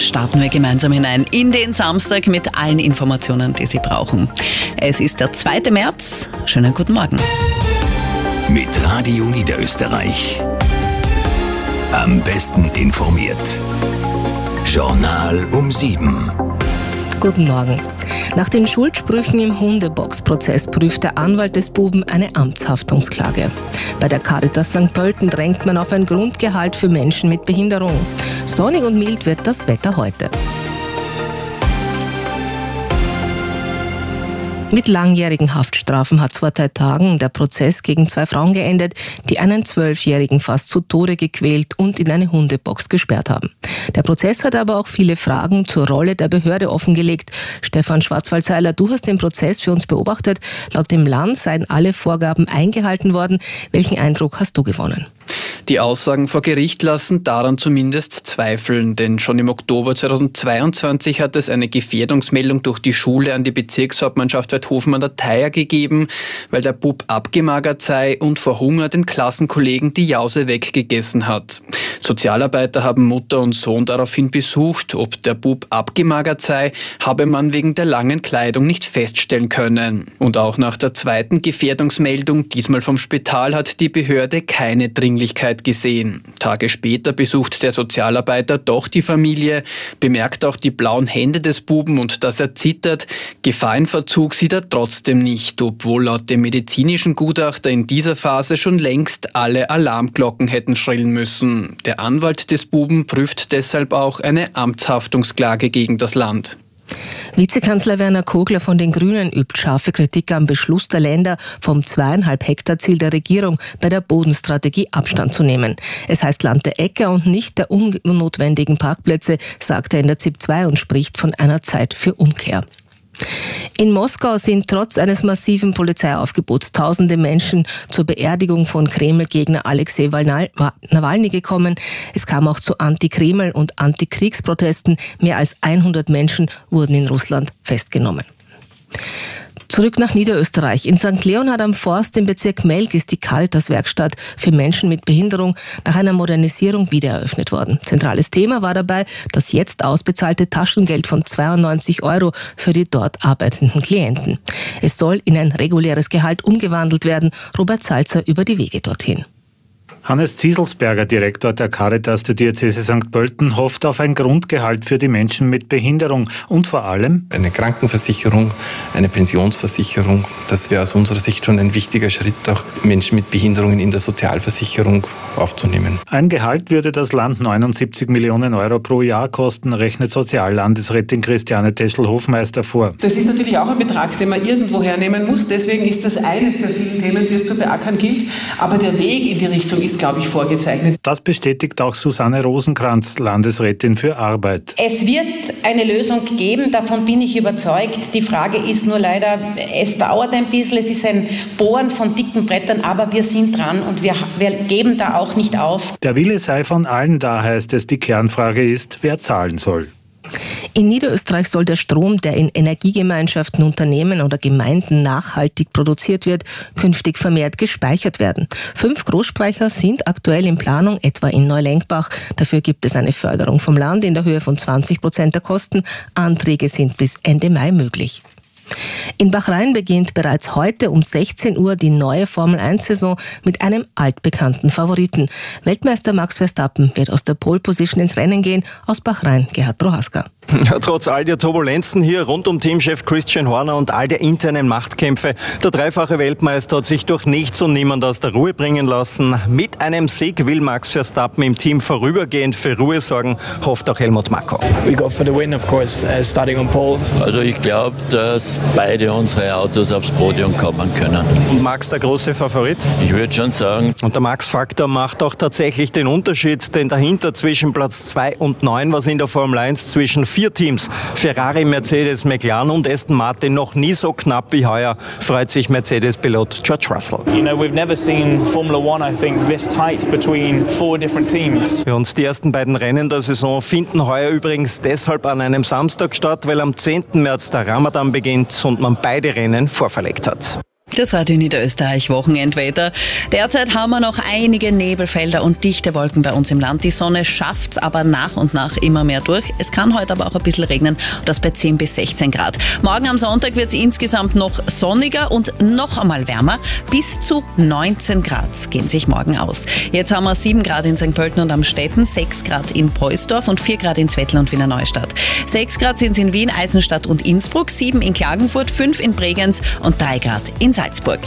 starten wir gemeinsam hinein in den Samstag mit allen Informationen, die Sie brauchen. Es ist der 2. März. Schönen guten Morgen. Mit Radio Niederösterreich. Am besten informiert. Journal um 7. Guten Morgen. Nach den Schuldsprüchen im Hundebox-Prozess prüft der Anwalt des Buben eine Amtshaftungsklage. Bei der Caritas St. Pölten drängt man auf ein Grundgehalt für Menschen mit Behinderung. Sonnig und mild wird das Wetter heute. Mit langjährigen Haftstrafen hat vor drei Tagen der Prozess gegen zwei Frauen geendet, die einen Zwölfjährigen fast zu Tode gequält und in eine Hundebox gesperrt haben. Der Prozess hat aber auch viele Fragen zur Rolle der Behörde offengelegt. Stefan Schwarzwaldseiler, du hast den Prozess für uns beobachtet. Laut dem Land seien alle Vorgaben eingehalten worden. Welchen Eindruck hast du gewonnen? Die Aussagen vor Gericht lassen daran zumindest zweifeln, denn schon im Oktober 2022 hat es eine Gefährdungsmeldung durch die Schule an die Bezirkshauptmannschaft Weidhofen an der Theier gegeben, weil der Bub abgemagert sei und vor Hunger den Klassenkollegen die Jause weggegessen hat. Sozialarbeiter haben Mutter und Sohn daraufhin besucht. Ob der Bub abgemagert sei, habe man wegen der langen Kleidung nicht feststellen können. Und auch nach der zweiten Gefährdungsmeldung, diesmal vom Spital, hat die Behörde keine Dringlichkeit gesehen. Tage später besucht der Sozialarbeiter doch die Familie, bemerkt auch die blauen Hände des Buben und dass er zittert. Gefahrenverzug sieht er trotzdem nicht, obwohl laut dem medizinischen Gutachter in dieser Phase schon längst alle Alarmglocken hätten schrillen müssen. Der der Anwalt des Buben prüft deshalb auch eine Amtshaftungsklage gegen das Land. Vizekanzler Werner Kogler von den Grünen übt scharfe Kritik am Beschluss der Länder, vom zweieinhalb Hektar Ziel der Regierung bei der Bodenstrategie Abstand zu nehmen. Es heißt Land der Äcker und nicht der unnotwendigen Parkplätze, sagt er in der ZIP 2 und spricht von einer Zeit für Umkehr. In Moskau sind trotz eines massiven Polizeiaufgebots tausende Menschen zur Beerdigung von Kreml-Gegner Alexei Nawalny gekommen. Es kam auch zu Anti-Kreml- und Anti-Kriegsprotesten. Mehr als 100 Menschen wurden in Russland festgenommen. Zurück nach Niederösterreich. In St. Leonhard am Forst im Bezirk Melk ist die Caritas-Werkstatt für Menschen mit Behinderung nach einer Modernisierung wieder eröffnet worden. Zentrales Thema war dabei das jetzt ausbezahlte Taschengeld von 92 Euro für die dort arbeitenden Klienten. Es soll in ein reguläres Gehalt umgewandelt werden. Robert Salzer über die Wege dorthin. Hannes Zieselsberger, Direktor der Caritas der Diözese St. Pölten, hofft auf ein Grundgehalt für die Menschen mit Behinderung und vor allem eine Krankenversicherung, eine Pensionsversicherung. Das wäre aus unserer Sicht schon ein wichtiger Schritt, auch Menschen mit Behinderungen in der Sozialversicherung aufzunehmen. Ein Gehalt würde das Land 79 Millionen Euro pro Jahr kosten, rechnet Soziallandesrätin Christiane Teschel-Hofmeister vor. Das ist natürlich auch ein Betrag, den man irgendwo hernehmen muss. Deswegen ist das eines der vielen Themen, die es zu beackern gilt. Aber der Weg in die Richtung ist ist, glaube ich, vorgezeichnet. Das bestätigt auch Susanne Rosenkranz, Landesrätin für Arbeit. Es wird eine Lösung geben, davon bin ich überzeugt. Die Frage ist nur leider, es dauert ein bisschen, es ist ein Bohren von dicken Brettern, aber wir sind dran und wir, wir geben da auch nicht auf. Der Wille sei von allen da, heißt es. Die Kernfrage ist, wer zahlen soll. In Niederösterreich soll der Strom, der in Energiegemeinschaften, Unternehmen oder Gemeinden nachhaltig produziert wird, künftig vermehrt gespeichert werden. Fünf Großspeicher sind aktuell in Planung, etwa in Neulenkbach. Dafür gibt es eine Förderung vom Land in der Höhe von 20 Prozent der Kosten. Anträge sind bis Ende Mai möglich. In Bahrain beginnt bereits heute um 16 Uhr die neue Formel-1-Saison mit einem altbekannten Favoriten. Weltmeister Max Verstappen wird aus der Pole-Position ins Rennen gehen. Aus Bahrain, Gerhard Prohaska. Ja, trotz all der Turbulenzen hier rund um Teamchef Christian Horner und all der internen Machtkämpfe, der dreifache Weltmeister hat sich durch nichts und niemand aus der Ruhe bringen lassen. Mit einem Sieg will Max Verstappen im Team vorübergehend für Ruhe sorgen, hofft auch Helmut Marko. We go for the win, of course, uh, starting on pole. Also ich glaube, dass beide unsere Autos aufs Podium kommen können. Und Max der große Favorit? Ich würde schon sagen. Und der Max-Faktor macht auch tatsächlich den Unterschied, denn dahinter zwischen Platz 2 und 9, was in der Formel 1 zwischen vier Teams, Ferrari, Mercedes, McLaren und Aston Martin, noch nie so knapp wie heuer, freut sich Mercedes-Pilot George Russell. You know, we've never seen Formula One, I think, this tight between four different teams. Und die ersten beiden Rennen der Saison finden heuer übrigens deshalb an einem Samstag statt, weil am 10. März der Ramadan beginnt und man beide Rennen vorverlegt hat. Das Radio Niederösterreich Wochenendwetter. Derzeit haben wir noch einige Nebelfelder und dichte Wolken bei uns im Land. Die Sonne schafft's aber nach und nach immer mehr durch. Es kann heute aber auch ein bisschen regnen, das bei 10 bis 16 Grad. Morgen am Sonntag wird es insgesamt noch sonniger und noch einmal wärmer. Bis zu 19 Grad gehen sich morgen aus. Jetzt haben wir 7 Grad in St. Pölten und am Städten, 6 Grad in Poisdorf und 4 Grad in Zwettl und Wiener Neustadt. 6 Grad sind es in Wien, Eisenstadt und Innsbruck, 7 in Klagenfurt, 5 in Bregenz und 3 Grad in Salzburg.